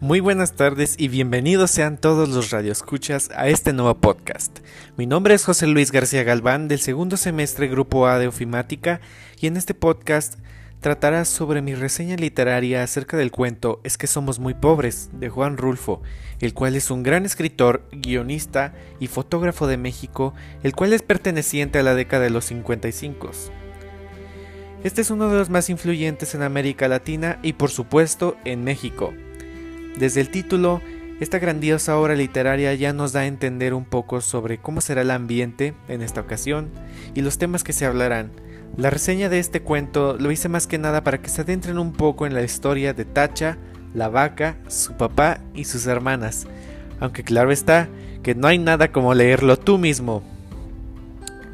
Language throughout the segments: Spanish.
Muy buenas tardes y bienvenidos sean todos los radioescuchas a este nuevo podcast. Mi nombre es José Luis García Galván del segundo semestre Grupo A de Ofimática y en este podcast tratará sobre mi reseña literaria acerca del cuento Es que somos muy pobres de Juan Rulfo, el cual es un gran escritor, guionista y fotógrafo de México, el cual es perteneciente a la década de los 55. Este es uno de los más influyentes en América Latina y por supuesto en México. Desde el título, esta grandiosa obra literaria ya nos da a entender un poco sobre cómo será el ambiente en esta ocasión y los temas que se hablarán. La reseña de este cuento lo hice más que nada para que se adentren un poco en la historia de Tacha, la vaca, su papá y sus hermanas, aunque claro está que no hay nada como leerlo tú mismo.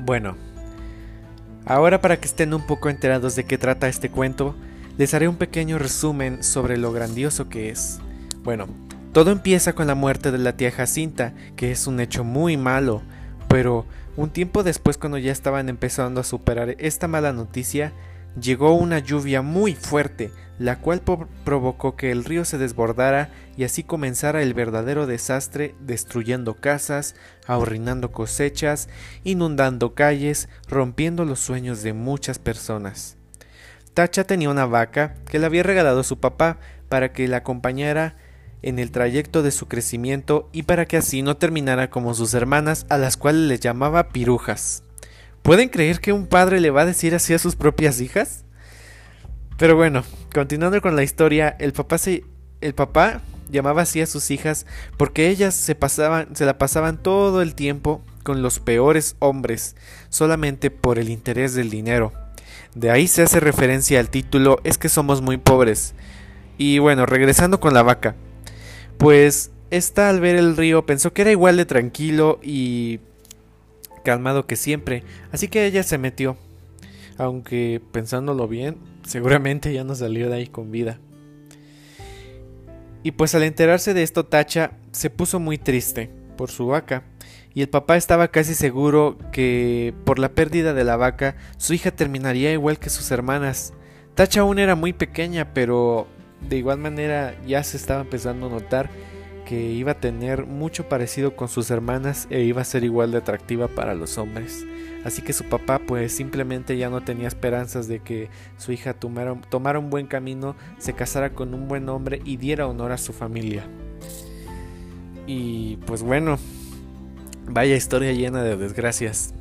Bueno, ahora para que estén un poco enterados de qué trata este cuento, les haré un pequeño resumen sobre lo grandioso que es. Bueno, todo empieza con la muerte de la tía Jacinta, que es un hecho muy malo, pero un tiempo después cuando ya estaban empezando a superar esta mala noticia, llegó una lluvia muy fuerte, la cual provocó que el río se desbordara y así comenzara el verdadero desastre, destruyendo casas, ahorrinando cosechas, inundando calles, rompiendo los sueños de muchas personas. Tacha tenía una vaca que le había regalado su papá para que la acompañara en el trayecto de su crecimiento y para que así no terminara como sus hermanas a las cuales le llamaba pirujas. ¿Pueden creer que un padre le va a decir así a sus propias hijas? Pero bueno, continuando con la historia, el papá se el papá llamaba así a sus hijas porque ellas se pasaban se la pasaban todo el tiempo con los peores hombres solamente por el interés del dinero. De ahí se hace referencia al título Es que somos muy pobres. Y bueno, regresando con la vaca. Pues esta al ver el río pensó que era igual de tranquilo y calmado que siempre, así que ella se metió. Aunque pensándolo bien, seguramente ya no salió de ahí con vida. Y pues al enterarse de esto Tacha se puso muy triste por su vaca, y el papá estaba casi seguro que por la pérdida de la vaca su hija terminaría igual que sus hermanas. Tacha aún era muy pequeña, pero de igual manera ya se estaba empezando a notar que iba a tener mucho parecido con sus hermanas e iba a ser igual de atractiva para los hombres. Así que su papá pues simplemente ya no tenía esperanzas de que su hija tomara, un buen camino, se casara con un buen hombre y diera honor a su familia. Y pues bueno, vaya historia llena de desgracias.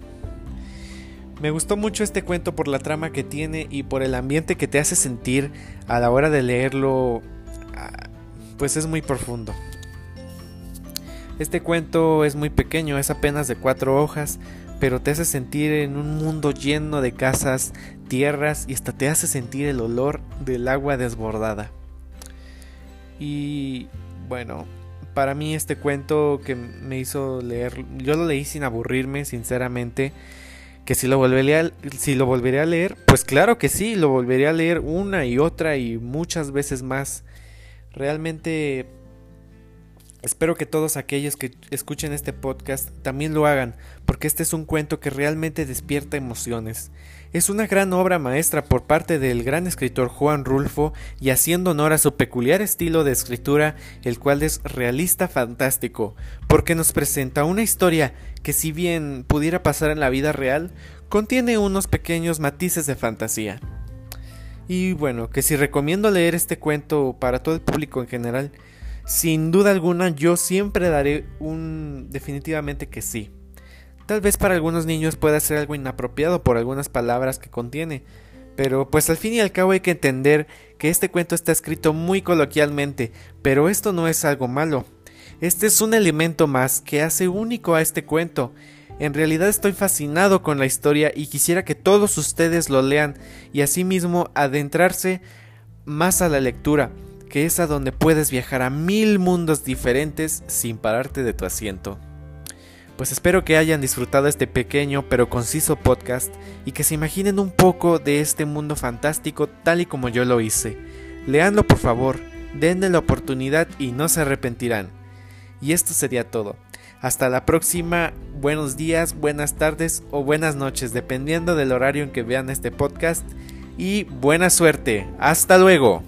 Me gustó mucho este cuento por la trama que tiene y por el ambiente que te hace sentir a la hora de leerlo. Ah, pues es muy profundo. Este cuento es muy pequeño, es apenas de cuatro hojas, pero te hace sentir en un mundo lleno de casas, tierras y hasta te hace sentir el olor del agua desbordada. Y bueno, para mí este cuento que me hizo leer, yo lo leí sin aburrirme, sinceramente que si lo volvería si lo volveré a leer, pues claro que sí, lo volveré a leer una y otra y muchas veces más. Realmente espero que todos aquellos que escuchen este podcast también lo hagan, porque este es un cuento que realmente despierta emociones. Es una gran obra maestra por parte del gran escritor Juan Rulfo y haciendo honor a su peculiar estilo de escritura, el cual es realista fantástico, porque nos presenta una historia que si bien pudiera pasar en la vida real, contiene unos pequeños matices de fantasía. Y bueno, que si recomiendo leer este cuento para todo el público en general, sin duda alguna yo siempre daré un definitivamente que sí. Tal vez para algunos niños pueda ser algo inapropiado por algunas palabras que contiene, pero pues al fin y al cabo hay que entender que este cuento está escrito muy coloquialmente, pero esto no es algo malo. Este es un elemento más que hace único a este cuento. En realidad estoy fascinado con la historia y quisiera que todos ustedes lo lean y asimismo adentrarse más a la lectura, que es a donde puedes viajar a mil mundos diferentes sin pararte de tu asiento. Pues espero que hayan disfrutado este pequeño pero conciso podcast y que se imaginen un poco de este mundo fantástico tal y como yo lo hice. Leanlo por favor, denle la oportunidad y no se arrepentirán. Y esto sería todo. Hasta la próxima, buenos días, buenas tardes o buenas noches, dependiendo del horario en que vean este podcast. Y buena suerte. Hasta luego.